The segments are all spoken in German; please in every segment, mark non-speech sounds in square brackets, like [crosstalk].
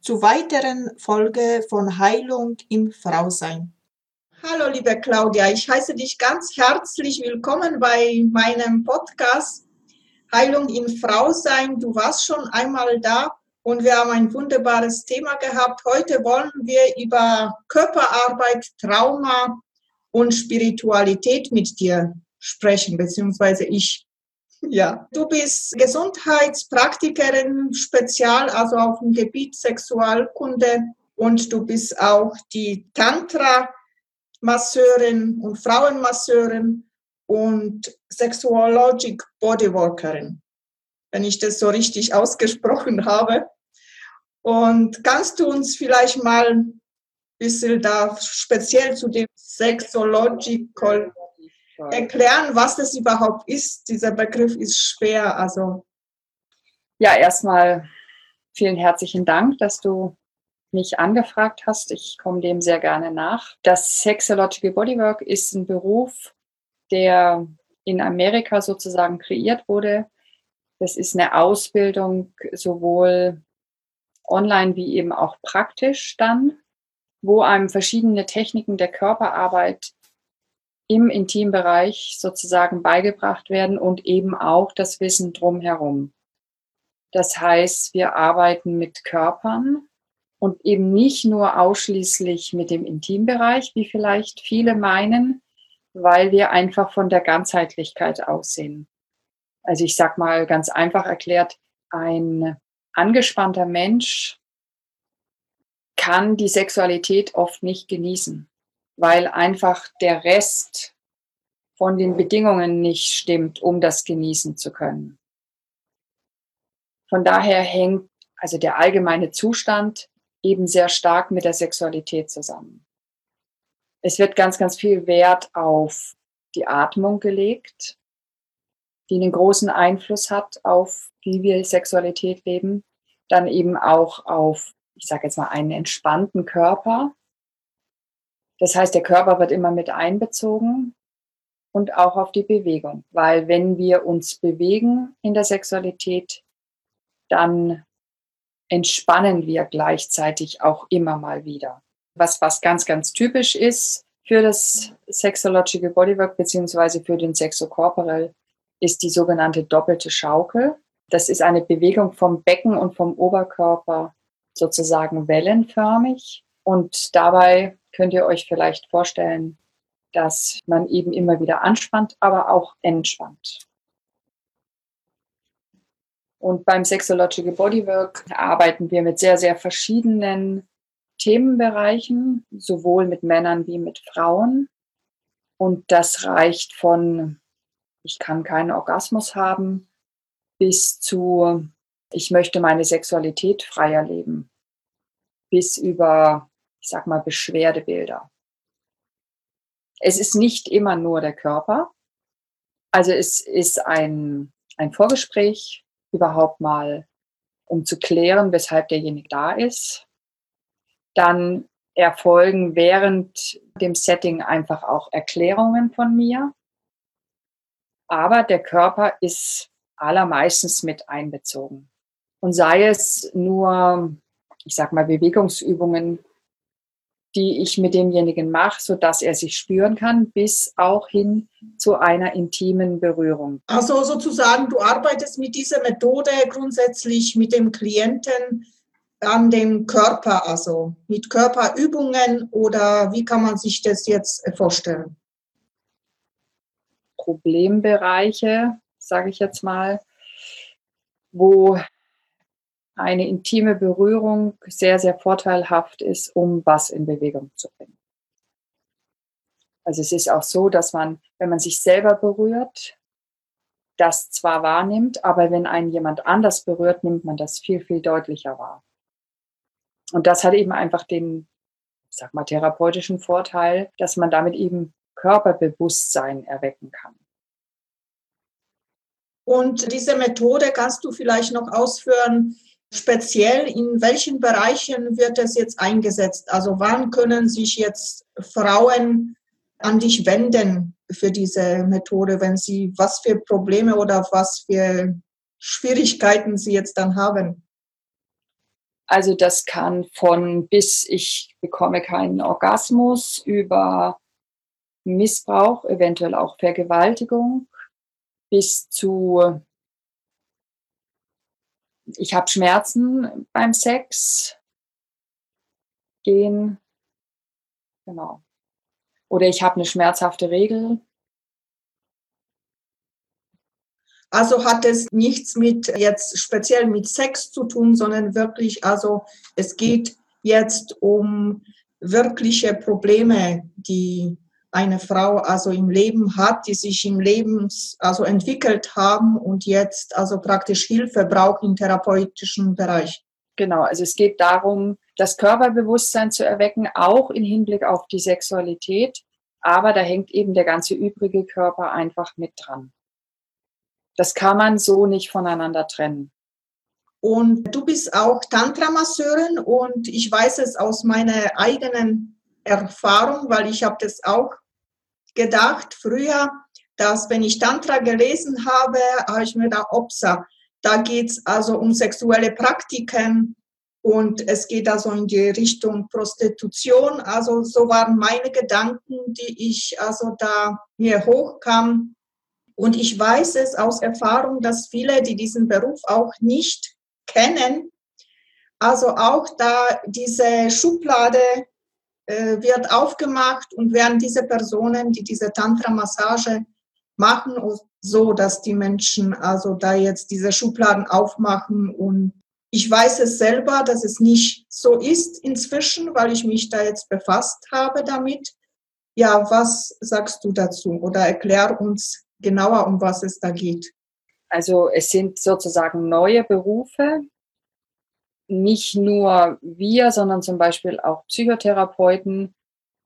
zu weiteren Folge von Heilung im Frausein. Hallo, liebe Claudia, ich heiße dich ganz herzlich willkommen bei meinem Podcast Heilung im Frausein. Du warst schon einmal da und wir haben ein wunderbares Thema gehabt. Heute wollen wir über Körperarbeit, Trauma und Spiritualität mit dir sprechen, beziehungsweise ich. Ja, du bist Gesundheitspraktikerin spezial, also auf dem Gebiet Sexualkunde und du bist auch die Tantra-Masseurin und Frauenmasseurin und Sexuologic Bodyworkerin, wenn ich das so richtig ausgesprochen habe. Und kannst du uns vielleicht mal ein bisschen da speziell zu dem Sexological erklären, was das überhaupt ist. Dieser Begriff ist schwer. Also ja, erstmal vielen herzlichen Dank, dass du mich angefragt hast. Ich komme dem sehr gerne nach. Das Sexological Bodywork ist ein Beruf, der in Amerika sozusagen kreiert wurde. Das ist eine Ausbildung sowohl online wie eben auch praktisch dann, wo einem verschiedene Techniken der Körperarbeit im Intimbereich sozusagen beigebracht werden und eben auch das Wissen drumherum. Das heißt, wir arbeiten mit Körpern und eben nicht nur ausschließlich mit dem Intimbereich, wie vielleicht viele meinen, weil wir einfach von der Ganzheitlichkeit aussehen. Also ich sag mal ganz einfach erklärt, ein angespannter Mensch kann die Sexualität oft nicht genießen weil einfach der Rest von den Bedingungen nicht stimmt, um das genießen zu können. Von daher hängt also der allgemeine Zustand eben sehr stark mit der Sexualität zusammen. Es wird ganz, ganz viel Wert auf die Atmung gelegt, die einen großen Einfluss hat auf wie wir Sexualität leben. Dann eben auch auf, ich sage jetzt mal, einen entspannten Körper, das heißt, der Körper wird immer mit einbezogen und auch auf die Bewegung, weil wenn wir uns bewegen in der Sexualität, dann entspannen wir gleichzeitig auch immer mal wieder. Was, was ganz, ganz typisch ist für das Sexological Bodywork beziehungsweise für den Sexocorporal, ist die sogenannte doppelte Schaukel. Das ist eine Bewegung vom Becken und vom Oberkörper sozusagen wellenförmig. Und dabei könnt ihr euch vielleicht vorstellen, dass man eben immer wieder anspannt, aber auch entspannt. Und beim Sexological Bodywork arbeiten wir mit sehr, sehr verschiedenen Themenbereichen, sowohl mit Männern wie mit Frauen. Und das reicht von, ich kann keinen Orgasmus haben, bis zu, ich möchte meine Sexualität freier leben, bis über ich sag mal, Beschwerdebilder. Es ist nicht immer nur der Körper. Also es ist ein, ein Vorgespräch überhaupt mal, um zu klären, weshalb derjenige da ist. Dann erfolgen während dem Setting einfach auch Erklärungen von mir. Aber der Körper ist allermeistens mit einbezogen. Und sei es nur, ich sag mal, Bewegungsübungen die ich mit demjenigen mache, sodass er sich spüren kann, bis auch hin zu einer intimen Berührung. Also sozusagen, du arbeitest mit dieser Methode grundsätzlich mit dem Klienten an dem Körper, also mit Körperübungen oder wie kann man sich das jetzt vorstellen? Problembereiche, sage ich jetzt mal, wo eine intime Berührung sehr, sehr vorteilhaft ist, um was in Bewegung zu bringen. Also es ist auch so, dass man, wenn man sich selber berührt, das zwar wahrnimmt, aber wenn einen jemand anders berührt, nimmt man das viel, viel deutlicher wahr. Und das hat eben einfach den, sag mal, therapeutischen Vorteil, dass man damit eben Körperbewusstsein erwecken kann. Und diese Methode kannst du vielleicht noch ausführen, speziell in welchen Bereichen wird es jetzt eingesetzt? Also wann können sich jetzt Frauen an dich wenden für diese Methode, wenn sie was für Probleme oder was für Schwierigkeiten sie jetzt dann haben? Also das kann von bis ich bekomme keinen Orgasmus über Missbrauch, eventuell auch Vergewaltigung, bis zu ich habe Schmerzen beim Sex gehen. Genau. Oder ich habe eine schmerzhafte Regel. Also hat es nichts mit jetzt speziell mit Sex zu tun, sondern wirklich, also es geht jetzt um wirkliche Probleme, die eine Frau also im Leben hat, die sich im Leben also entwickelt haben und jetzt also praktisch Hilfe braucht im therapeutischen Bereich. Genau, also es geht darum, das Körperbewusstsein zu erwecken, auch im Hinblick auf die Sexualität, aber da hängt eben der ganze übrige Körper einfach mit dran. Das kann man so nicht voneinander trennen. Und du bist auch Tantra-Masseurin und ich weiß es aus meiner eigenen Erfahrung, weil ich habe das auch gedacht früher, dass wenn ich Tantra gelesen habe, habe ich mir da Opsa. Da geht es also um sexuelle Praktiken und es geht also in die Richtung Prostitution. Also so waren meine Gedanken, die ich also da mir hochkam. Und ich weiß es aus Erfahrung, dass viele, die diesen Beruf auch nicht kennen, also auch da diese Schublade wird aufgemacht und werden diese Personen, die diese Tantra-Massage machen, so, dass die Menschen also da jetzt diese Schubladen aufmachen und ich weiß es selber, dass es nicht so ist inzwischen, weil ich mich da jetzt befasst habe damit. Ja, was sagst du dazu oder erklär uns genauer, um was es da geht? Also es sind sozusagen neue Berufe, nicht nur wir, sondern zum Beispiel auch Psychotherapeuten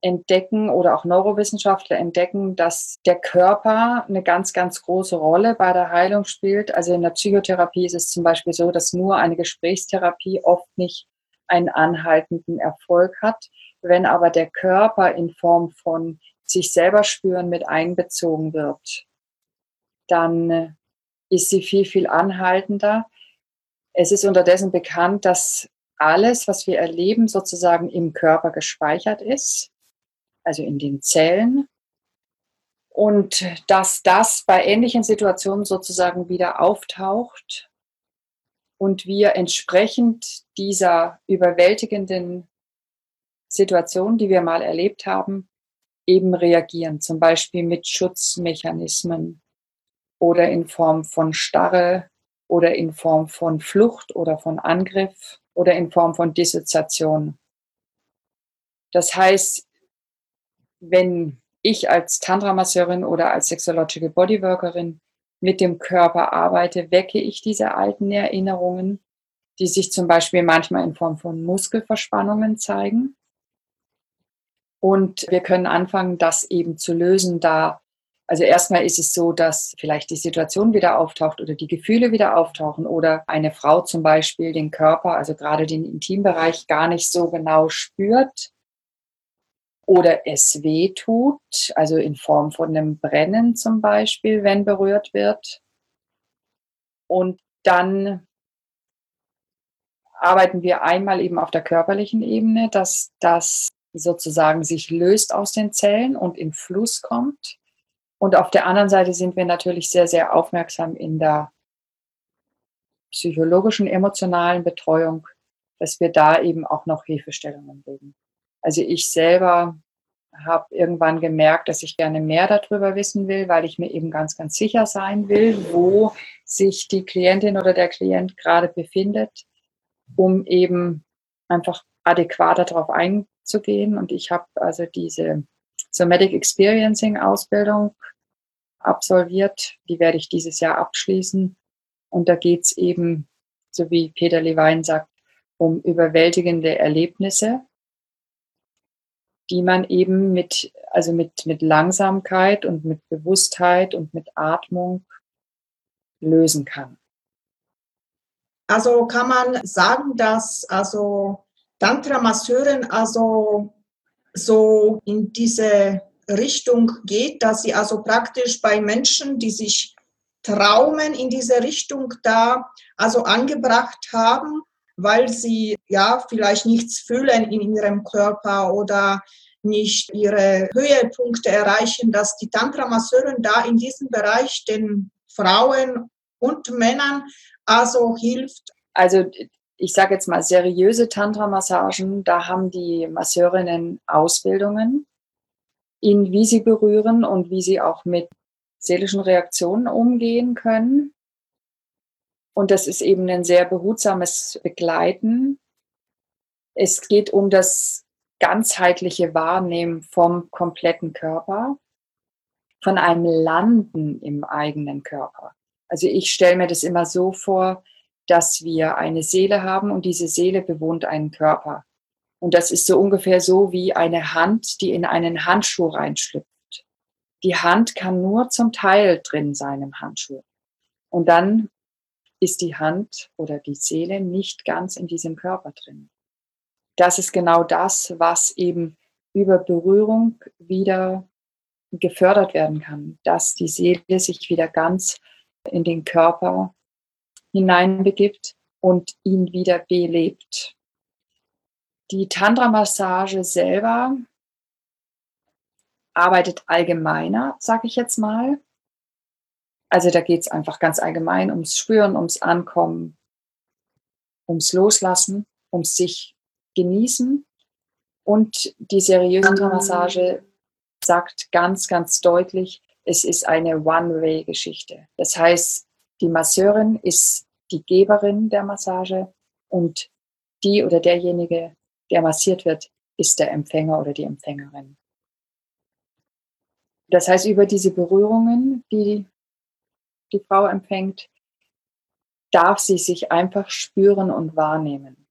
entdecken oder auch Neurowissenschaftler entdecken, dass der Körper eine ganz, ganz große Rolle bei der Heilung spielt. Also in der Psychotherapie ist es zum Beispiel so, dass nur eine Gesprächstherapie oft nicht einen anhaltenden Erfolg hat. Wenn aber der Körper in Form von sich selber spüren mit einbezogen wird, dann ist sie viel, viel anhaltender. Es ist unterdessen bekannt, dass alles, was wir erleben, sozusagen im Körper gespeichert ist, also in den Zellen. Und dass das bei ähnlichen Situationen sozusagen wieder auftaucht und wir entsprechend dieser überwältigenden Situation, die wir mal erlebt haben, eben reagieren, zum Beispiel mit Schutzmechanismen oder in Form von Starre oder in Form von Flucht oder von Angriff oder in Form von Dissoziation. Das heißt, wenn ich als Tantra-Masseurin oder als Sexological Bodyworkerin mit dem Körper arbeite, wecke ich diese alten Erinnerungen, die sich zum Beispiel manchmal in Form von Muskelverspannungen zeigen. Und wir können anfangen, das eben zu lösen, da also erstmal ist es so, dass vielleicht die Situation wieder auftaucht oder die Gefühle wieder auftauchen oder eine Frau zum Beispiel den Körper, also gerade den Intimbereich, gar nicht so genau spürt oder es weh tut, also in Form von einem Brennen zum Beispiel, wenn berührt wird. Und dann arbeiten wir einmal eben auf der körperlichen Ebene, dass das sozusagen sich löst aus den Zellen und in Fluss kommt. Und auf der anderen Seite sind wir natürlich sehr, sehr aufmerksam in der psychologischen, emotionalen Betreuung, dass wir da eben auch noch Hilfestellungen geben. Also ich selber habe irgendwann gemerkt, dass ich gerne mehr darüber wissen will, weil ich mir eben ganz, ganz sicher sein will, wo sich die Klientin oder der Klient gerade befindet, um eben einfach adäquater darauf einzugehen. Und ich habe also diese Somatic Experiencing Ausbildung absolviert. Die werde ich dieses Jahr abschließen. Und da geht es eben, so wie Peter Levine sagt, um überwältigende Erlebnisse, die man eben mit, also mit, mit Langsamkeit und mit Bewusstheit und mit Atmung lösen kann. Also kann man sagen, dass also Tantra-Masseurin also so in diese Richtung geht, dass sie also praktisch bei Menschen, die sich Traumen in diese Richtung da also angebracht haben, weil sie ja vielleicht nichts fühlen in ihrem Körper oder nicht ihre Höhepunkte erreichen, dass die Tantra-Masseurin da in diesem Bereich den Frauen und Männern also hilft. Also ich sage jetzt mal seriöse Tantra-Massagen, da haben die Masseurinnen Ausbildungen in wie sie berühren und wie sie auch mit seelischen Reaktionen umgehen können. Und das ist eben ein sehr behutsames Begleiten. Es geht um das ganzheitliche Wahrnehmen vom kompletten Körper, von einem Landen im eigenen Körper. Also ich stelle mir das immer so vor, dass wir eine Seele haben und diese Seele bewohnt einen Körper. Und das ist so ungefähr so wie eine Hand, die in einen Handschuh reinschlüpft. Die Hand kann nur zum Teil drin sein im Handschuh. Und dann ist die Hand oder die Seele nicht ganz in diesem Körper drin. Das ist genau das, was eben über Berührung wieder gefördert werden kann, dass die Seele sich wieder ganz in den Körper hineinbegibt und ihn wieder belebt. Die Tantra-Massage selber arbeitet allgemeiner, sage ich jetzt mal. Also da geht es einfach ganz allgemein ums Spüren, ums Ankommen, ums Loslassen, ums sich genießen. Und die seriöse Massage sagt ganz, ganz deutlich, es ist eine One-Way-Geschichte. Das heißt, die Masseurin ist die Geberin der Massage und die oder derjenige, der massiert wird, ist der Empfänger oder die Empfängerin. Das heißt, über diese Berührungen, die die Frau empfängt, darf sie sich einfach spüren und wahrnehmen.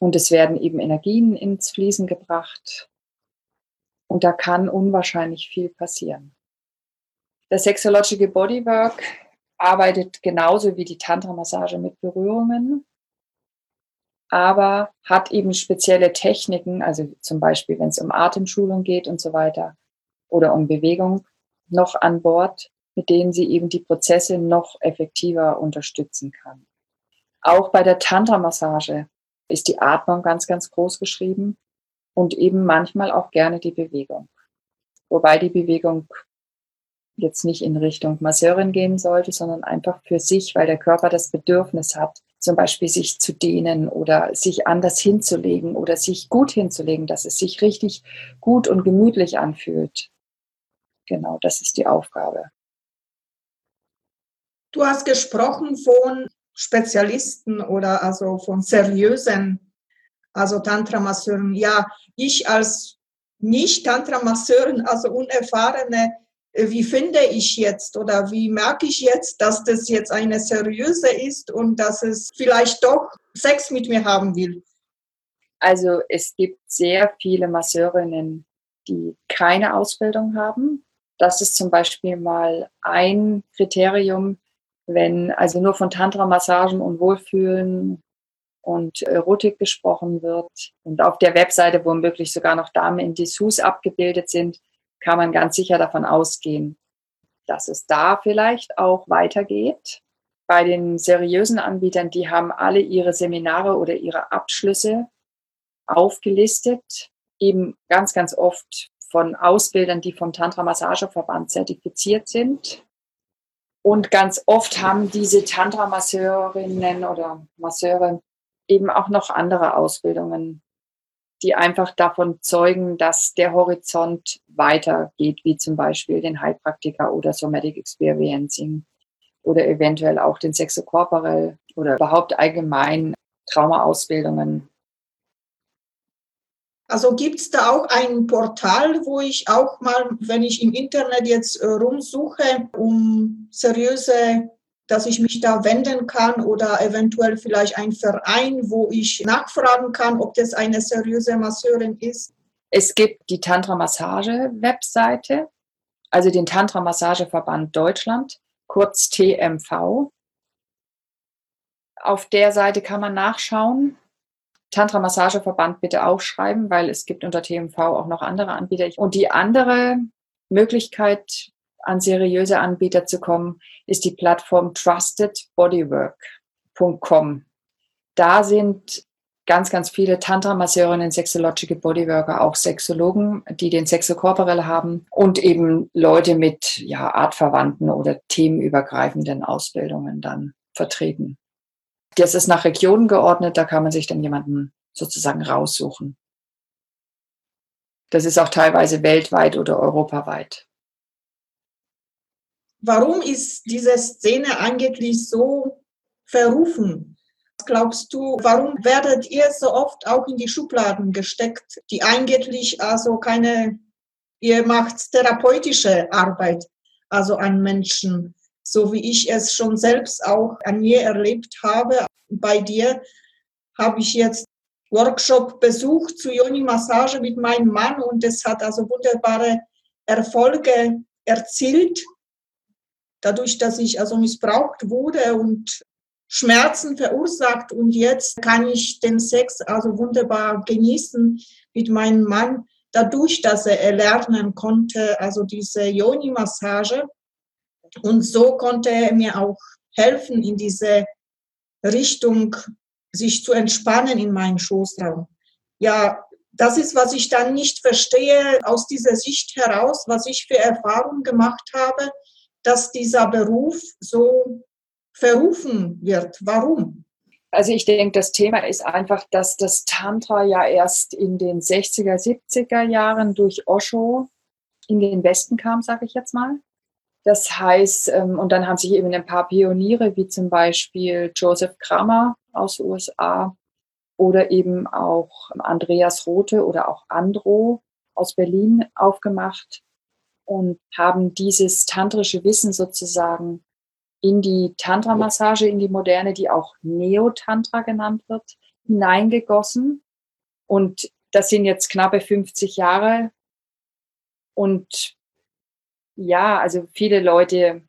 Und es werden eben Energien ins Fließen gebracht. Und da kann unwahrscheinlich viel passieren. Der Sexological Bodywork arbeitet genauso wie die Tantra-Massage mit Berührungen, aber hat eben spezielle Techniken, also zum Beispiel, wenn es um Atemschulung geht und so weiter oder um Bewegung noch an Bord, mit denen sie eben die Prozesse noch effektiver unterstützen kann. Auch bei der Tantra-Massage ist die Atmung ganz, ganz groß geschrieben und eben manchmal auch gerne die Bewegung. Wobei die Bewegung jetzt nicht in Richtung Masseurin gehen sollte, sondern einfach für sich, weil der Körper das Bedürfnis hat, zum Beispiel sich zu dehnen oder sich anders hinzulegen oder sich gut hinzulegen, dass es sich richtig gut und gemütlich anfühlt. Genau, das ist die Aufgabe. Du hast gesprochen von Spezialisten oder also von seriösen, also Tantra-Masseuren. Ja, ich als nicht-Tantra-Masseurin, also unerfahrene, wie finde ich jetzt oder wie merke ich jetzt, dass das jetzt eine seriöse ist und dass es vielleicht doch Sex mit mir haben will? Also es gibt sehr viele Masseurinnen, die keine Ausbildung haben. Das ist zum Beispiel mal ein Kriterium, wenn also nur von Tantra-Massagen und Wohlfühlen und Erotik gesprochen wird und auf der Webseite womöglich sogar noch Damen in Dessous abgebildet sind, kann man ganz sicher davon ausgehen, dass es da vielleicht auch weitergeht. Bei den seriösen Anbietern, die haben alle ihre Seminare oder ihre Abschlüsse aufgelistet, eben ganz, ganz oft von Ausbildern, die vom Tantra Massageverband zertifiziert sind. Und ganz oft haben diese Tantra-Masseurinnen oder Masseure eben auch noch andere Ausbildungen, die einfach davon zeugen, dass der Horizont weitergeht, wie zum Beispiel den Heilpraktiker oder Somatic Experiencing oder eventuell auch den Sexokorporell oder überhaupt allgemein Traumaausbildungen. Also gibt es da auch ein Portal, wo ich auch mal, wenn ich im Internet jetzt äh, rumsuche, um seriöse, dass ich mich da wenden kann oder eventuell vielleicht ein Verein, wo ich nachfragen kann, ob das eine seriöse Masseurin ist? Es gibt die Tantra-Massage-Webseite, also den Tantra-Massageverband Deutschland, kurz TMV. Auf der Seite kann man nachschauen. Tantra Massageverband bitte aufschreiben, weil es gibt unter TMV auch noch andere Anbieter. Und die andere Möglichkeit, an seriöse Anbieter zu kommen, ist die Plattform trustedbodywork.com. Da sind ganz, ganz viele Tantra-Masseurinnen, Sexological Bodyworker, auch Sexologen, die den Sexokorporell haben und eben Leute mit ja, artverwandten oder themenübergreifenden Ausbildungen dann vertreten. Das ist nach Regionen geordnet, da kann man sich dann jemanden sozusagen raussuchen. Das ist auch teilweise weltweit oder europaweit. Warum ist diese Szene eigentlich so verrufen? glaubst du, warum werdet ihr so oft auch in die Schubladen gesteckt, die eigentlich also keine, ihr macht therapeutische Arbeit, also an Menschen, so wie ich es schon selbst auch an mir erlebt habe. Bei dir habe ich jetzt Workshop besucht zu Yoni-Massage mit meinem Mann und es hat also wunderbare Erfolge erzielt, dadurch, dass ich also missbraucht wurde und Schmerzen verursacht und jetzt kann ich den Sex also wunderbar genießen mit meinem Mann, dadurch, dass er erlernen konnte, also diese Yoni-Massage. Und so konnte er mir auch helfen, in diese Richtung sich zu entspannen in meinem Schoßraum. Ja, das ist, was ich dann nicht verstehe aus dieser Sicht heraus, was ich für Erfahrungen gemacht habe, dass dieser Beruf so verrufen wird. Warum? Also ich denke, das Thema ist einfach, dass das Tantra ja erst in den 60er, 70er Jahren durch Osho in den Westen kam, sage ich jetzt mal. Das heißt, ähm, und dann haben sich eben ein paar Pioniere, wie zum Beispiel Joseph Kramer aus den USA oder eben auch Andreas Rote oder auch Andro aus Berlin aufgemacht und haben dieses tantrische Wissen sozusagen in die Tantra-Massage, in die moderne, die auch Neo-Tantra genannt wird, hineingegossen. Und das sind jetzt knappe 50 Jahre. Und ja, also viele Leute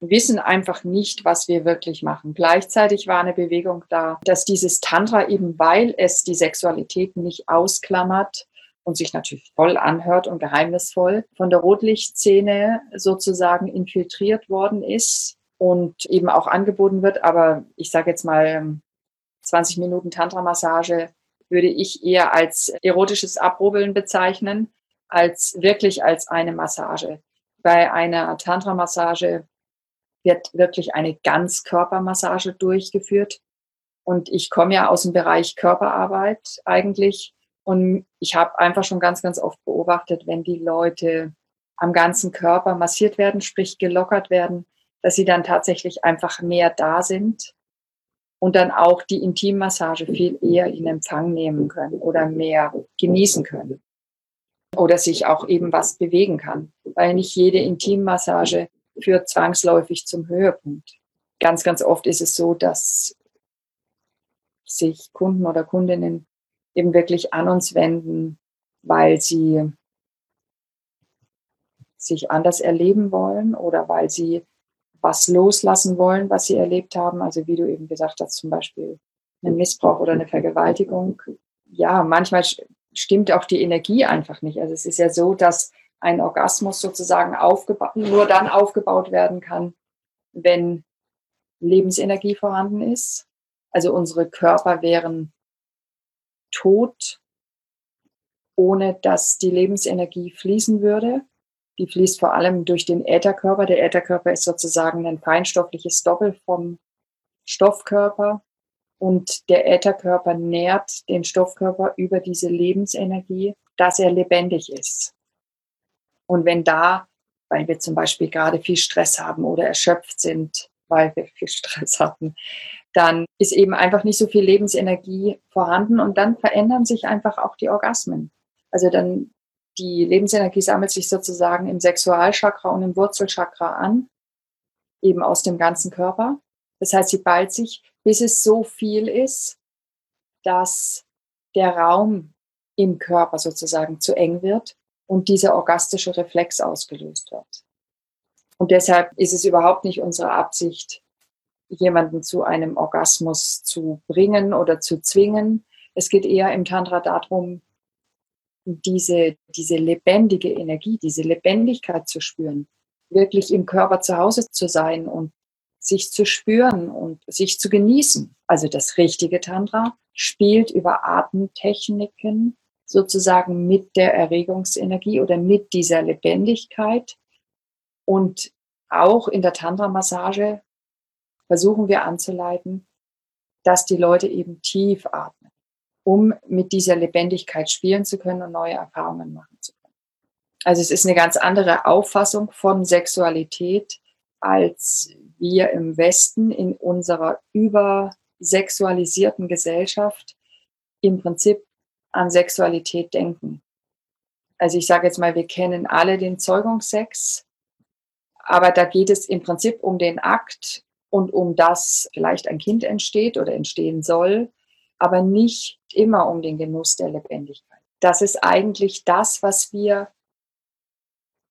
wissen einfach nicht, was wir wirklich machen. Gleichzeitig war eine Bewegung da, dass dieses Tantra eben, weil es die Sexualität nicht ausklammert, und sich natürlich toll anhört und geheimnisvoll, von der Rotlichtszene sozusagen infiltriert worden ist und eben auch angeboten wird. Aber ich sage jetzt mal 20 Minuten Tantra-Massage würde ich eher als erotisches Abrubbeln bezeichnen, als wirklich als eine Massage. Bei einer Tantra-Massage wird wirklich eine Ganzkörpermassage durchgeführt. Und ich komme ja aus dem Bereich Körperarbeit eigentlich und ich habe einfach schon ganz, ganz oft beobachtet, wenn die Leute am ganzen Körper massiert werden, sprich gelockert werden, dass sie dann tatsächlich einfach mehr da sind und dann auch die Intimmassage viel eher in Empfang nehmen können oder mehr genießen können. Oder sich auch eben was bewegen kann, weil nicht jede Intimmassage führt zwangsläufig zum Höhepunkt. Ganz, ganz oft ist es so, dass sich Kunden oder Kundinnen eben wirklich an uns wenden, weil sie sich anders erleben wollen oder weil sie was loslassen wollen, was sie erlebt haben. Also wie du eben gesagt hast, zum Beispiel einen Missbrauch oder eine Vergewaltigung. Ja, manchmal stimmt auch die Energie einfach nicht. Also es ist ja so, dass ein Orgasmus sozusagen nur dann aufgebaut werden kann, wenn Lebensenergie vorhanden ist. Also unsere Körper wären tot, ohne dass die Lebensenergie fließen würde. Die fließt vor allem durch den Ätherkörper. Der Ätherkörper ist sozusagen ein feinstoffliches Doppel vom Stoffkörper. Und der Ätherkörper nährt den Stoffkörper über diese Lebensenergie, dass er lebendig ist. Und wenn da, weil wir zum Beispiel gerade viel Stress haben oder erschöpft sind, weil wir viel Stress hatten, dann ist eben einfach nicht so viel Lebensenergie vorhanden und dann verändern sich einfach auch die Orgasmen. Also dann die Lebensenergie sammelt sich sozusagen im Sexualchakra und im Wurzelchakra an, eben aus dem ganzen Körper. Das heißt, sie ballt sich, bis es so viel ist, dass der Raum im Körper sozusagen zu eng wird und dieser orgastische Reflex ausgelöst wird. Und deshalb ist es überhaupt nicht unsere Absicht, jemanden zu einem Orgasmus zu bringen oder zu zwingen. Es geht eher im Tantra darum, diese, diese lebendige Energie, diese Lebendigkeit zu spüren, wirklich im Körper zu Hause zu sein und sich zu spüren und sich zu genießen. Also das richtige Tantra spielt über Atemtechniken sozusagen mit der Erregungsenergie oder mit dieser Lebendigkeit. Und auch in der Tantra-Massage versuchen wir anzuleiten, dass die Leute eben tief atmen, um mit dieser Lebendigkeit spielen zu können und neue Erfahrungen machen zu können. Also es ist eine ganz andere Auffassung von Sexualität, als wir im Westen in unserer übersexualisierten Gesellschaft im Prinzip an Sexualität denken. Also ich sage jetzt mal, wir kennen alle den Zeugungssex, aber da geht es im Prinzip um den Akt und um das vielleicht ein Kind entsteht oder entstehen soll, aber nicht immer um den Genuss der Lebendigkeit. Das ist eigentlich das, was wir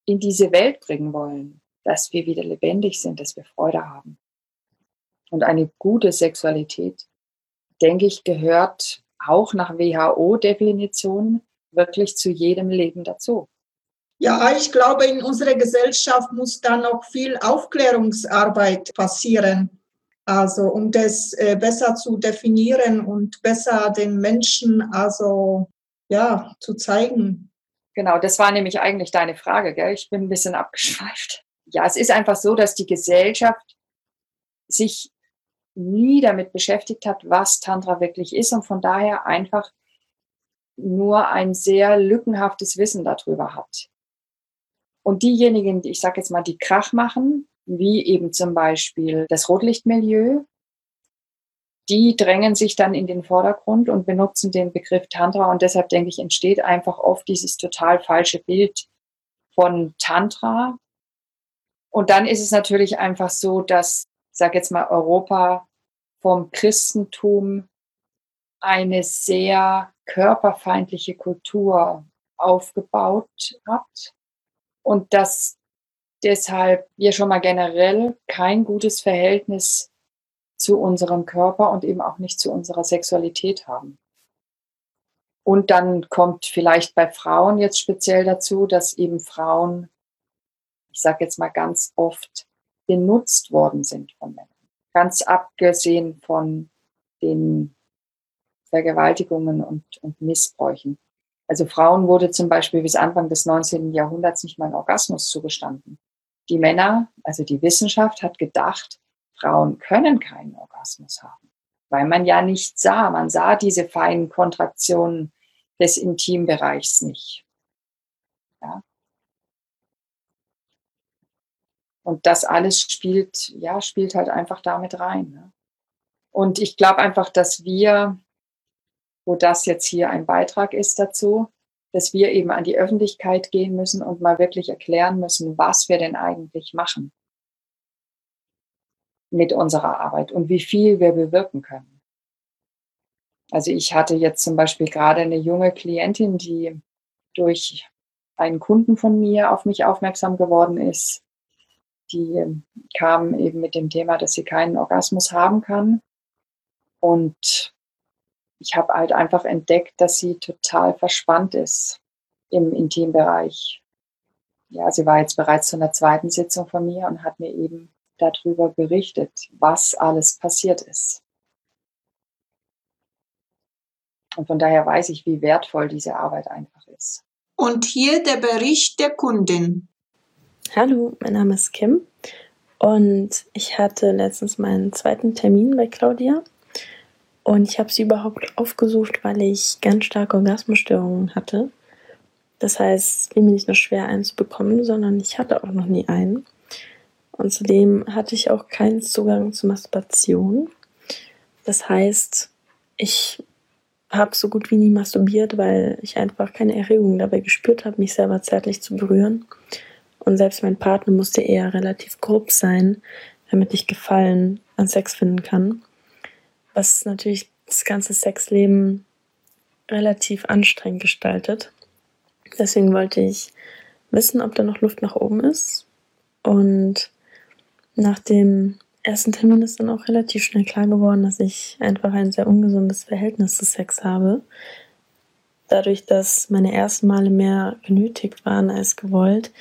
in diese Welt bringen wollen, dass wir wieder lebendig sind, dass wir Freude haben. Und eine gute Sexualität, denke ich, gehört auch nach WHO-Definition wirklich zu jedem Leben dazu. Ja, ich glaube, in unserer Gesellschaft muss da noch viel Aufklärungsarbeit passieren. Also um das äh, besser zu definieren und besser den Menschen also ja zu zeigen. Genau, das war nämlich eigentlich deine Frage, gell? Ich bin ein bisschen abgeschweift. Ja, es ist einfach so, dass die Gesellschaft sich nie damit beschäftigt hat, was Tantra wirklich ist und von daher einfach nur ein sehr lückenhaftes Wissen darüber hat. Und diejenigen, die ich sage jetzt mal, die Krach machen, wie eben zum Beispiel das Rotlichtmilieu, die drängen sich dann in den Vordergrund und benutzen den Begriff Tantra. Und deshalb denke ich, entsteht einfach oft dieses total falsche Bild von Tantra. Und dann ist es natürlich einfach so, dass, sage jetzt mal, Europa vom Christentum eine sehr körperfeindliche Kultur aufgebaut hat und dass deshalb wir schon mal generell kein gutes Verhältnis zu unserem Körper und eben auch nicht zu unserer Sexualität haben. Und dann kommt vielleicht bei Frauen jetzt speziell dazu, dass eben Frauen, ich sage jetzt mal ganz oft, benutzt worden sind von Männern. Ganz abgesehen von den Vergewaltigungen und, und Missbräuchen. Also Frauen wurde zum Beispiel bis Anfang des 19. Jahrhunderts nicht mal ein Orgasmus zugestanden. Die Männer, also die Wissenschaft hat gedacht, Frauen können keinen Orgasmus haben, weil man ja nicht sah. Man sah diese feinen Kontraktionen des Intimbereichs nicht. Ja. Und das alles spielt, ja, spielt halt einfach damit rein. Ne? Und ich glaube einfach, dass wir wo das jetzt hier ein Beitrag ist dazu, dass wir eben an die Öffentlichkeit gehen müssen und mal wirklich erklären müssen, was wir denn eigentlich machen mit unserer Arbeit und wie viel wir bewirken können. Also ich hatte jetzt zum Beispiel gerade eine junge Klientin, die durch einen Kunden von mir auf mich aufmerksam geworden ist. Die kam eben mit dem Thema, dass sie keinen Orgasmus haben kann. Und ich habe halt einfach entdeckt, dass sie total verspannt ist im Intimbereich. Ja, sie war jetzt bereits zu einer zweiten Sitzung von mir und hat mir eben darüber berichtet, was alles passiert ist. Und von daher weiß ich, wie wertvoll diese Arbeit einfach ist. Und hier der Bericht der Kundin. Hallo, mein Name ist Kim und ich hatte letztens meinen zweiten Termin bei Claudia und ich habe sie überhaupt aufgesucht, weil ich ganz starke Orgasmusstörungen hatte. Das heißt, es fiel mir nicht nur schwer, einen zu bekommen, sondern ich hatte auch noch nie einen. Und zudem hatte ich auch keinen Zugang zur Masturbation. Das heißt, ich habe so gut wie nie masturbiert, weil ich einfach keine Erregung dabei gespürt habe, mich selber zärtlich zu berühren. Und selbst mein Partner musste eher relativ grob sein, damit ich Gefallen an Sex finden kann. Was natürlich das ganze Sexleben relativ anstrengend gestaltet. Deswegen wollte ich wissen, ob da noch Luft nach oben ist. Und nach dem ersten Termin ist dann auch relativ schnell klar geworden, dass ich einfach ein sehr ungesundes Verhältnis zu Sex habe. Dadurch, dass meine ersten Male mehr genötigt waren als gewollt,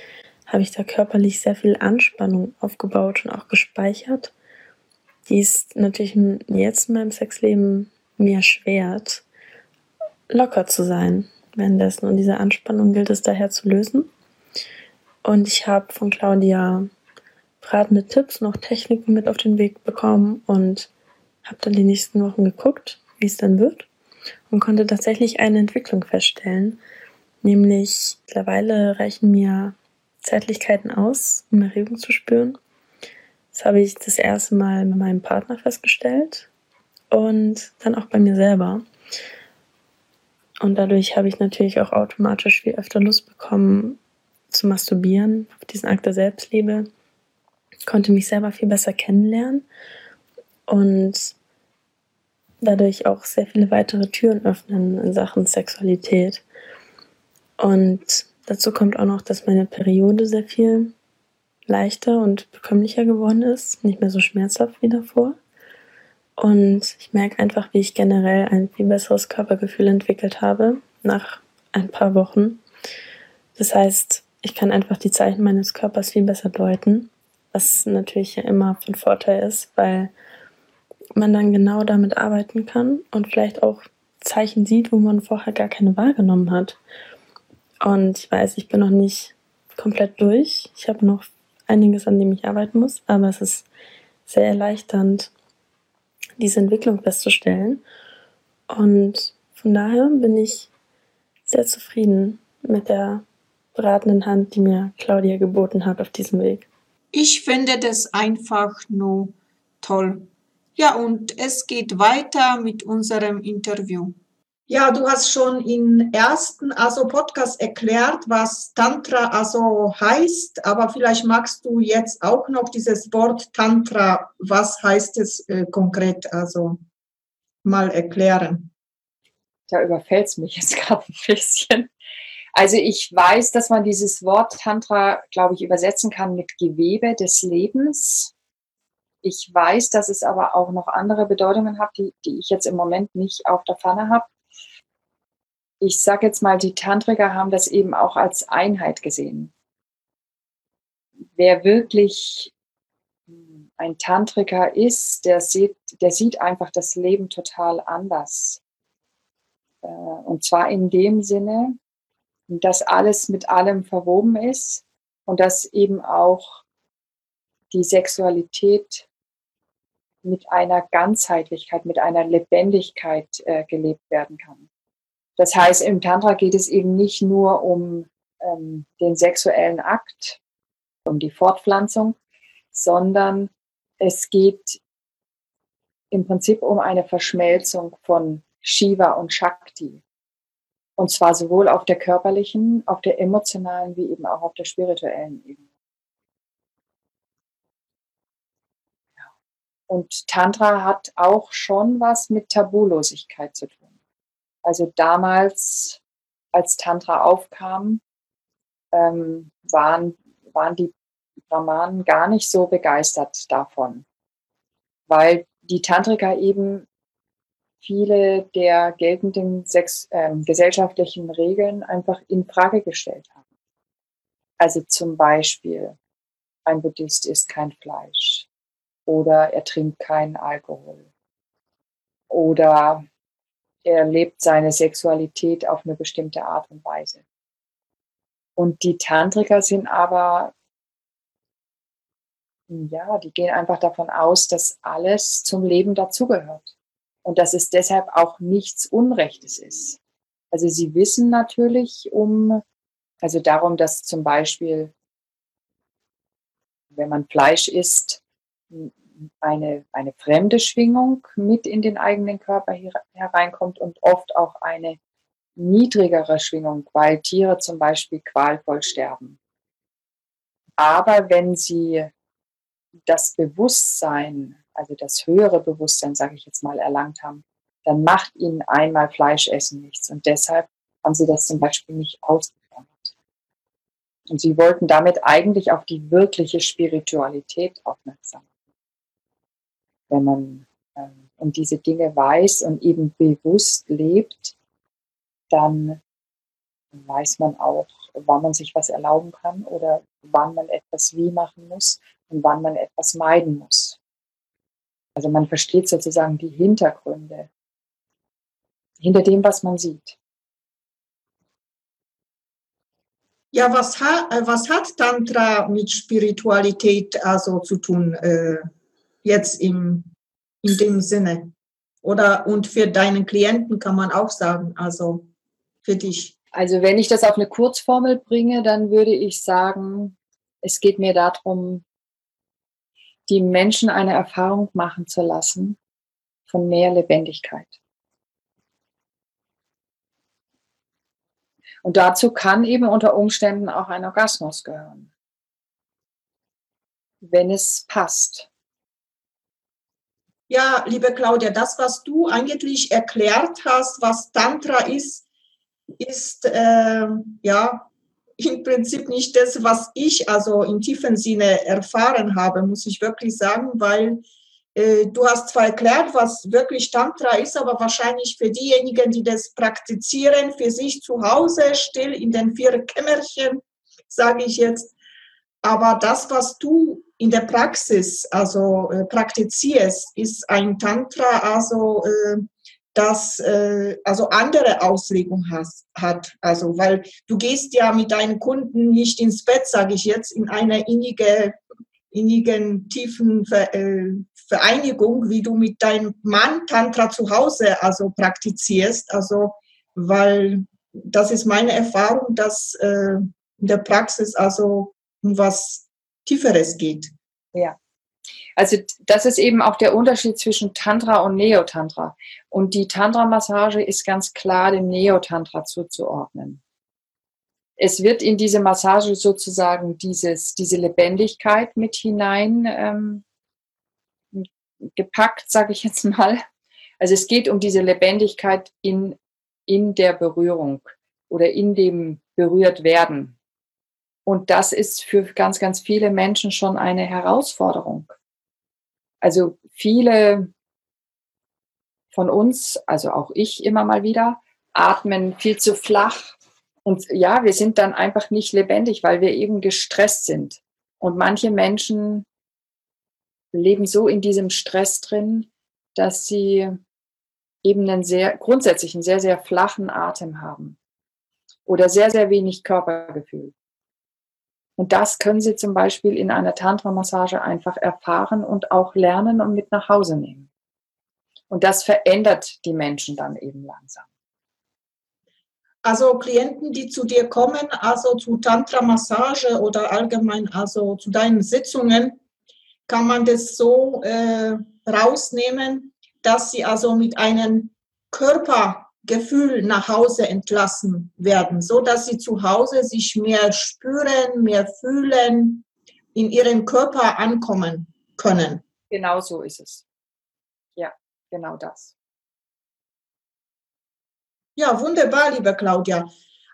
habe ich da körperlich sehr viel Anspannung aufgebaut und auch gespeichert. Die ist natürlich jetzt in meinem Sexleben mir erschwert, locker zu sein währenddessen. Und diese Anspannung gilt es daher zu lösen. Und ich habe von Claudia beratende Tipps und auch Techniken mit auf den Weg bekommen und habe dann die nächsten Wochen geguckt, wie es dann wird und konnte tatsächlich eine Entwicklung feststellen. Nämlich mittlerweile reichen mir Zärtlichkeiten aus, um Erregung zu spüren. Das habe ich das erste Mal mit meinem Partner festgestellt und dann auch bei mir selber. Und dadurch habe ich natürlich auch automatisch viel öfter Lust bekommen zu masturbieren, auf diesen Akt der Selbstliebe konnte mich selber viel besser kennenlernen und dadurch auch sehr viele weitere Türen öffnen in Sachen Sexualität. Und dazu kommt auch noch, dass meine Periode sehr viel leichter und bekömmlicher geworden ist, nicht mehr so schmerzhaft wie davor. Und ich merke einfach, wie ich generell ein viel besseres Körpergefühl entwickelt habe nach ein paar Wochen. Das heißt, ich kann einfach die Zeichen meines Körpers viel besser deuten was natürlich ja immer von Vorteil ist, weil man dann genau damit arbeiten kann und vielleicht auch Zeichen sieht, wo man vorher gar keine wahrgenommen hat. Und ich weiß, ich bin noch nicht komplett durch. Ich habe noch einiges, an dem ich arbeiten muss, aber es ist sehr erleichternd, diese Entwicklung festzustellen. Und von daher bin ich sehr zufrieden mit der beratenden Hand, die mir Claudia geboten hat auf diesem Weg. Ich finde das einfach nur toll. Ja, und es geht weiter mit unserem Interview. Ja, du hast schon im ersten also Podcast erklärt, was Tantra also heißt, aber vielleicht magst du jetzt auch noch dieses Wort Tantra, was heißt es äh, konkret, also mal erklären. Da überfällt es mich jetzt [laughs] gerade ein bisschen. Also ich weiß, dass man dieses Wort Tantra, glaube ich, übersetzen kann mit Gewebe des Lebens. Ich weiß, dass es aber auch noch andere Bedeutungen hat, die, die ich jetzt im Moment nicht auf der Pfanne habe. Ich sage jetzt mal, die Tantriker haben das eben auch als Einheit gesehen. Wer wirklich ein Tantriker ist, der sieht, der sieht einfach das Leben total anders. Äh, und zwar in dem Sinne, dass alles mit allem verwoben ist und dass eben auch die Sexualität mit einer Ganzheitlichkeit, mit einer Lebendigkeit äh, gelebt werden kann. Das heißt, im Tantra geht es eben nicht nur um ähm, den sexuellen Akt, um die Fortpflanzung, sondern es geht im Prinzip um eine Verschmelzung von Shiva und Shakti. Und zwar sowohl auf der körperlichen, auf der emotionalen wie eben auch auf der spirituellen Ebene. Und Tantra hat auch schon was mit Tabulosigkeit zu tun. Also damals, als Tantra aufkam, ähm, waren, waren die Brahmanen gar nicht so begeistert davon, weil die Tantriker eben viele der geltenden sex, äh, gesellschaftlichen Regeln einfach in Frage gestellt haben. Also zum Beispiel, ein Buddhist isst kein Fleisch oder er trinkt keinen Alkohol oder er lebt seine Sexualität auf eine bestimmte Art und Weise. Und die Tantriker sind aber, ja, die gehen einfach davon aus, dass alles zum Leben dazugehört. Und dass es deshalb auch nichts Unrechtes ist. Also sie wissen natürlich um, also darum, dass zum Beispiel, wenn man Fleisch isst, eine, eine fremde Schwingung mit in den eigenen Körper hereinkommt und oft auch eine niedrigere Schwingung, weil Tiere zum Beispiel qualvoll sterben. Aber wenn sie das Bewusstsein, also das höhere Bewusstsein, sage ich jetzt mal, erlangt haben, dann macht ihnen einmal Fleischessen nichts. Und deshalb haben sie das zum Beispiel nicht ausgeklammert. Und sie wollten damit eigentlich auf die wirkliche Spiritualität aufmerksam machen. Wenn man ähm, um diese Dinge weiß und eben bewusst lebt, dann weiß man auch, wann man sich was erlauben kann oder wann man etwas wie machen muss und wann man etwas meiden muss. Also man versteht sozusagen die Hintergründe hinter dem, was man sieht. Ja, was, ha, äh, was hat Tantra mit Spiritualität also zu tun, äh, jetzt im, in dem Sinne? Oder und für deinen Klienten kann man auch sagen, also für dich? Also wenn ich das auf eine Kurzformel bringe, dann würde ich sagen, es geht mir darum, die Menschen eine Erfahrung machen zu lassen von mehr Lebendigkeit. Und dazu kann eben unter Umständen auch ein Orgasmus gehören, wenn es passt. Ja, liebe Claudia, das, was du eigentlich erklärt hast, was Tantra ist, ist äh, ja im Prinzip nicht das, was ich also im tiefen Sinne erfahren habe, muss ich wirklich sagen, weil äh, du hast zwar erklärt, was wirklich Tantra ist, aber wahrscheinlich für diejenigen, die das praktizieren, für sich zu Hause, still in den vier Kämmerchen, sage ich jetzt. Aber das, was du in der Praxis also äh, praktizierst, ist ein Tantra, also äh, das äh, also andere Auslegung has, hat. Also weil du gehst ja mit deinen Kunden nicht ins Bett, sage ich jetzt, in eine innige innigen, tiefen äh, Vereinigung, wie du mit deinem Mann Tantra zu Hause also praktizierst. Also, weil das ist meine Erfahrung, dass äh, in der Praxis also um was Tieferes geht. Ja. Also das ist eben auch der Unterschied zwischen Tantra und Neotantra. Und die Tantra-Massage ist ganz klar dem Neotantra zuzuordnen es wird in diese Massage sozusagen dieses, diese Lebendigkeit mit hinein ähm, gepackt, sage ich jetzt mal. Also es geht um diese Lebendigkeit in, in der Berührung oder in dem berührt werden. Und das ist für ganz, ganz viele Menschen schon eine Herausforderung. Also viele von uns, also auch ich immer mal wieder, atmen viel zu flach, und ja, wir sind dann einfach nicht lebendig, weil wir eben gestresst sind. Und manche Menschen leben so in diesem Stress drin, dass sie eben einen sehr, grundsätzlich einen sehr, sehr flachen Atem haben oder sehr, sehr wenig Körpergefühl. Und das können Sie zum Beispiel in einer Tantra-Massage einfach erfahren und auch lernen und mit nach Hause nehmen. Und das verändert die Menschen dann eben langsam. Also Klienten, die zu dir kommen, also zu Tantra-Massage oder allgemein, also zu deinen Sitzungen, kann man das so äh, rausnehmen, dass sie also mit einem Körpergefühl nach Hause entlassen werden, so dass sie zu Hause sich mehr spüren, mehr fühlen, in ihren Körper ankommen können. Genau so ist es. Ja, genau das. Ja, wunderbar, liebe Claudia.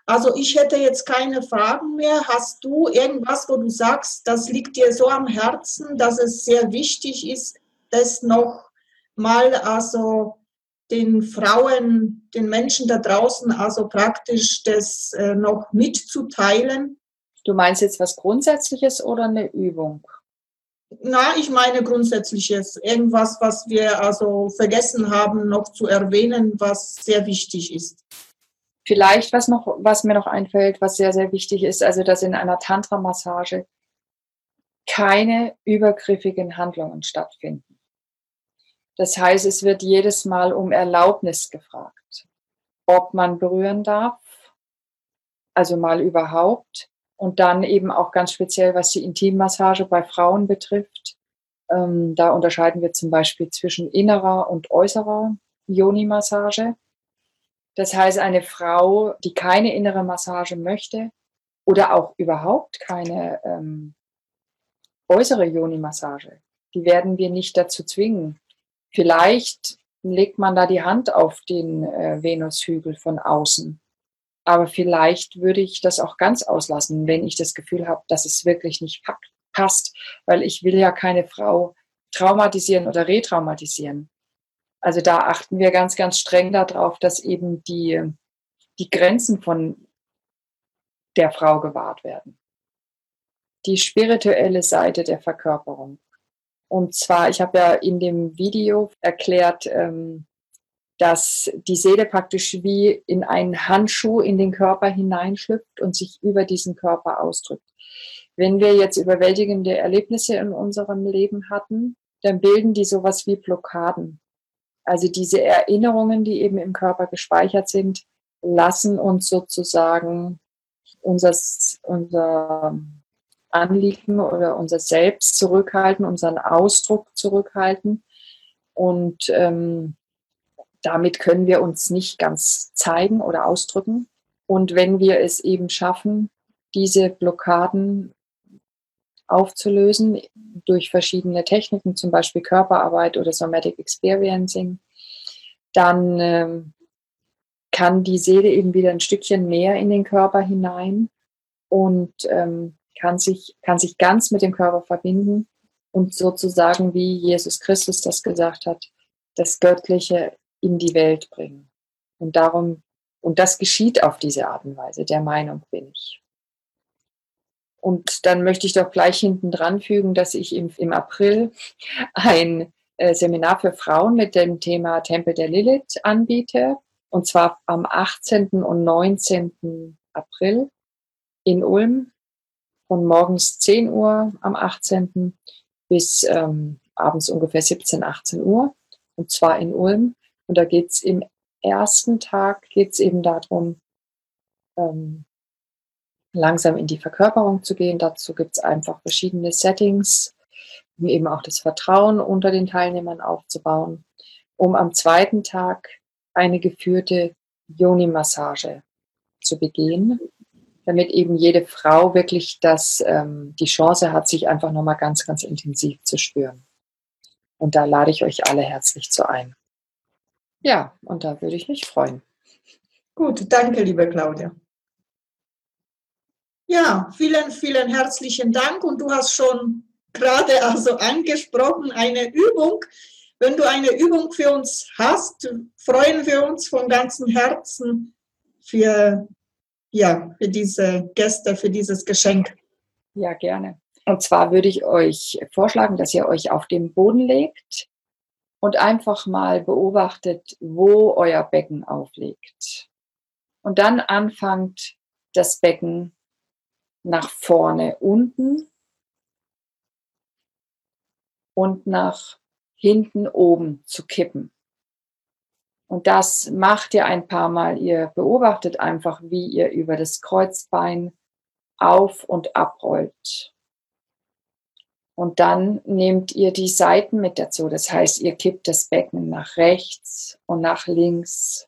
Also ich hätte jetzt keine Fragen mehr. Hast du irgendwas, wo du sagst, das liegt dir so am Herzen, dass es sehr wichtig ist, das noch mal also den Frauen, den Menschen da draußen also praktisch das äh, noch mitzuteilen? Du meinst jetzt was Grundsätzliches oder eine Übung? Na, ich meine grundsätzliches. Irgendwas, was wir also vergessen haben, noch zu erwähnen, was sehr wichtig ist. Vielleicht, was, noch, was mir noch einfällt, was sehr, sehr wichtig ist, also dass in einer Tantra-Massage keine übergriffigen Handlungen stattfinden. Das heißt, es wird jedes Mal um Erlaubnis gefragt, ob man berühren darf, also mal überhaupt, und dann eben auch ganz speziell, was die Intimmassage bei Frauen betrifft. Ähm, da unterscheiden wir zum Beispiel zwischen innerer und äußerer Yoni-Massage. Das heißt, eine Frau, die keine innere Massage möchte oder auch überhaupt keine ähm, äußere Yoni-Massage, die werden wir nicht dazu zwingen. Vielleicht legt man da die Hand auf den äh, Venushügel von außen aber vielleicht würde ich das auch ganz auslassen, wenn ich das Gefühl habe, dass es wirklich nicht passt, weil ich will ja keine Frau traumatisieren oder retraumatisieren. Also da achten wir ganz, ganz streng darauf, dass eben die, die Grenzen von der Frau gewahrt werden. Die spirituelle Seite der Verkörperung. Und zwar, ich habe ja in dem Video erklärt, ähm, dass die Seele praktisch wie in einen Handschuh in den Körper hineinschlüpft und sich über diesen Körper ausdrückt. Wenn wir jetzt überwältigende Erlebnisse in unserem Leben hatten, dann bilden die sowas wie Blockaden. Also diese Erinnerungen, die eben im Körper gespeichert sind, lassen uns sozusagen unser, unser Anliegen oder unser Selbst zurückhalten, unseren Ausdruck zurückhalten. Und ähm, damit können wir uns nicht ganz zeigen oder ausdrücken. Und wenn wir es eben schaffen, diese Blockaden aufzulösen durch verschiedene Techniken, zum Beispiel Körperarbeit oder Somatic Experiencing, dann ähm, kann die Seele eben wieder ein Stückchen mehr in den Körper hinein und ähm, kann, sich, kann sich ganz mit dem Körper verbinden und sozusagen, wie Jesus Christus das gesagt hat, das Göttliche in die Welt bringen. Und darum, und das geschieht auf diese Art und Weise, der Meinung bin ich. Und dann möchte ich doch gleich hinten dran fügen, dass ich im, im April ein äh, Seminar für Frauen mit dem Thema Tempel der Lilith anbiete. Und zwar am 18. und 19. April in Ulm von morgens 10 Uhr am 18. bis ähm, abends ungefähr 17, 18 Uhr. Und zwar in Ulm. Und da geht es im ersten Tag geht's eben darum, ähm, langsam in die Verkörperung zu gehen. Dazu gibt es einfach verschiedene Settings, um eben auch das Vertrauen unter den Teilnehmern aufzubauen, um am zweiten Tag eine geführte Yoni-Massage zu begehen, damit eben jede Frau wirklich das, ähm, die Chance hat, sich einfach nochmal ganz, ganz intensiv zu spüren. Und da lade ich euch alle herzlich zu ein. Ja, und da würde ich mich freuen. Gut, danke, liebe Claudia. Ja, vielen, vielen herzlichen Dank. Und du hast schon gerade also angesprochen, eine Übung. Wenn du eine Übung für uns hast, freuen wir uns von ganzem Herzen für, ja, für diese Gäste, für dieses Geschenk. Ja, gerne. Und zwar würde ich euch vorschlagen, dass ihr euch auf den Boden legt und einfach mal beobachtet, wo euer Becken aufliegt. Und dann anfangt das Becken nach vorne unten und nach hinten oben zu kippen. Und das macht ihr ein paar Mal. Ihr beobachtet einfach, wie ihr über das Kreuzbein auf und abrollt. Und dann nehmt ihr die Seiten mit dazu. Das heißt, ihr kippt das Becken nach rechts und nach links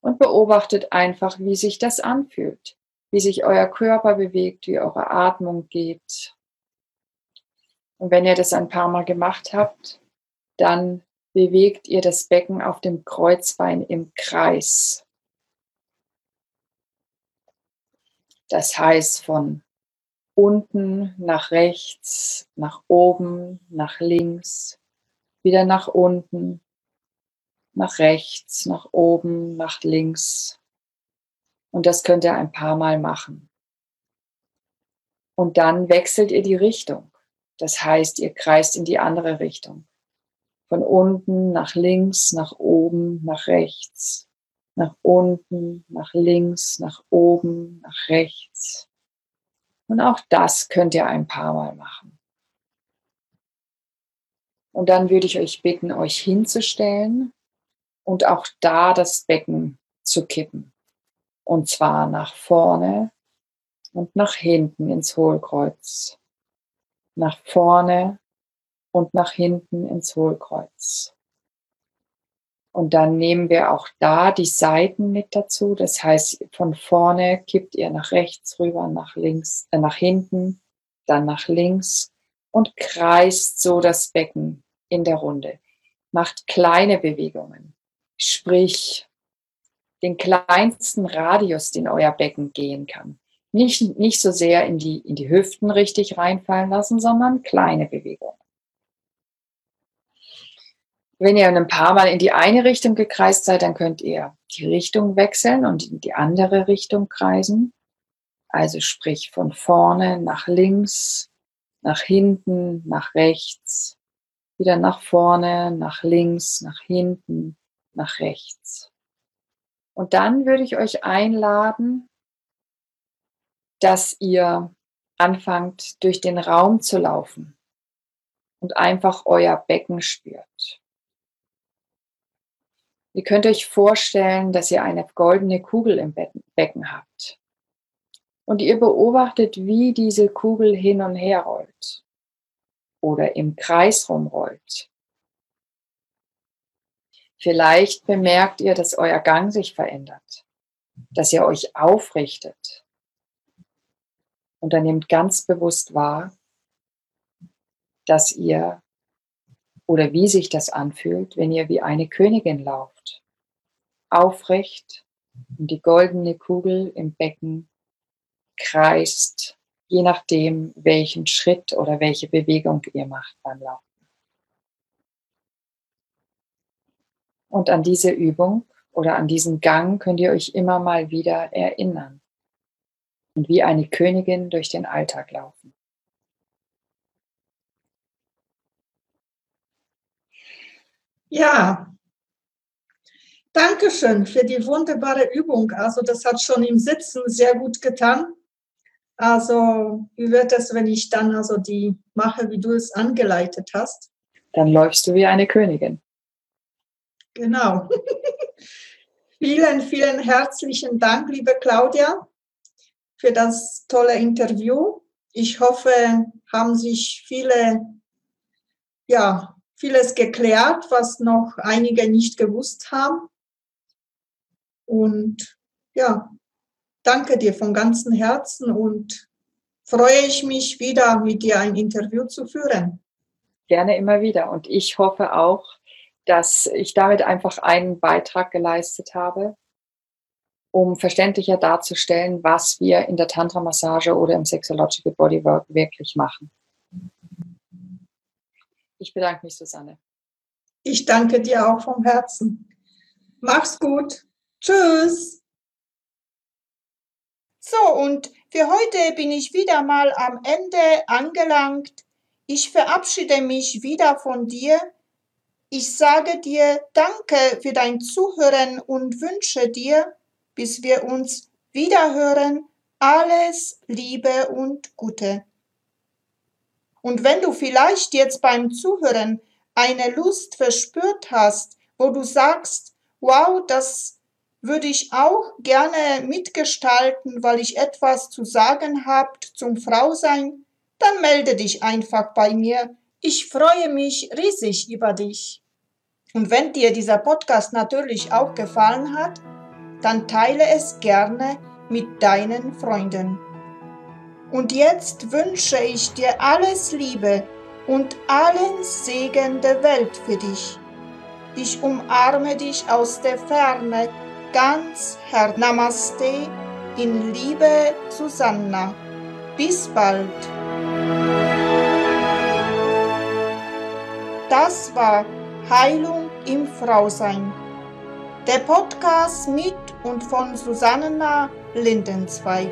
und beobachtet einfach, wie sich das anfühlt, wie sich euer Körper bewegt, wie eure Atmung geht. Und wenn ihr das ein paar Mal gemacht habt, dann bewegt ihr das Becken auf dem Kreuzbein im Kreis. Das heißt von unten, nach rechts, nach oben, nach links, wieder nach unten, nach rechts, nach oben, nach links. Und das könnt ihr ein paar Mal machen. Und dann wechselt ihr die Richtung. Das heißt, ihr kreist in die andere Richtung. Von unten nach links, nach oben, nach rechts, nach unten, nach links, nach oben, nach rechts. Und auch das könnt ihr ein paar Mal machen. Und dann würde ich euch bitten, euch hinzustellen und auch da das Becken zu kippen. Und zwar nach vorne und nach hinten ins Hohlkreuz. Nach vorne und nach hinten ins Hohlkreuz. Und dann nehmen wir auch da die Seiten mit dazu. Das heißt, von vorne kippt ihr nach rechts rüber, nach links, äh, nach hinten, dann nach links und kreist so das Becken in der Runde. Macht kleine Bewegungen. Sprich, den kleinsten Radius, den euer Becken gehen kann. Nicht, nicht so sehr in die, in die Hüften richtig reinfallen lassen, sondern kleine Bewegungen. Wenn ihr ein paar Mal in die eine Richtung gekreist seid, dann könnt ihr die Richtung wechseln und in die andere Richtung kreisen. Also sprich von vorne nach links, nach hinten, nach rechts, wieder nach vorne, nach links, nach hinten, nach rechts. Und dann würde ich euch einladen, dass ihr anfangt, durch den Raum zu laufen und einfach euer Becken spürt. Ihr könnt euch vorstellen, dass ihr eine goldene Kugel im Becken habt. Und ihr beobachtet, wie diese Kugel hin und her rollt oder im Kreis rumrollt. Vielleicht bemerkt ihr, dass euer Gang sich verändert, dass ihr euch aufrichtet. Und dann nehmt ganz bewusst wahr, dass ihr oder wie sich das anfühlt, wenn ihr wie eine Königin lauft, aufrecht und die goldene Kugel im Becken kreist, je nachdem, welchen Schritt oder welche Bewegung ihr macht beim Laufen. Und an diese Übung oder an diesen Gang könnt ihr euch immer mal wieder erinnern und wie eine Königin durch den Alltag laufen. Ja, danke schön für die wunderbare Übung. Also das hat schon im Sitzen sehr gut getan. Also wie wird es, wenn ich dann also die mache, wie du es angeleitet hast? Dann läufst du wie eine Königin. Genau. [laughs] vielen, vielen herzlichen Dank, liebe Claudia, für das tolle Interview. Ich hoffe, haben sich viele ja, vieles geklärt, was noch einige nicht gewusst haben. Und ja, danke dir von ganzem Herzen und freue ich mich wieder mit dir ein Interview zu führen. Gerne immer wieder. Und ich hoffe auch, dass ich damit einfach einen Beitrag geleistet habe, um verständlicher darzustellen, was wir in der Tantra-Massage oder im Sexological Bodywork wirklich machen. Ich bedanke mich, Susanne. Ich danke dir auch vom Herzen. Mach's gut. Tschüss. So, und für heute bin ich wieder mal am Ende angelangt. Ich verabschiede mich wieder von dir. Ich sage dir Danke für dein Zuhören und wünsche dir, bis wir uns wiederhören, alles Liebe und Gute. Und wenn du vielleicht jetzt beim Zuhören eine Lust verspürt hast, wo du sagst, wow, das würde ich auch gerne mitgestalten, weil ich etwas zu sagen habt zum Frausein, dann melde dich einfach bei mir. Ich freue mich riesig über dich. Und wenn dir dieser Podcast natürlich auch gefallen hat, dann teile es gerne mit deinen Freunden. Und jetzt wünsche ich dir alles Liebe und allen Segen der Welt für dich. Ich umarme dich aus der Ferne ganz Herr Namaste in Liebe Susanna. Bis bald. Das war Heilung im Frausein. Der Podcast mit und von Susanna Lindenzweig.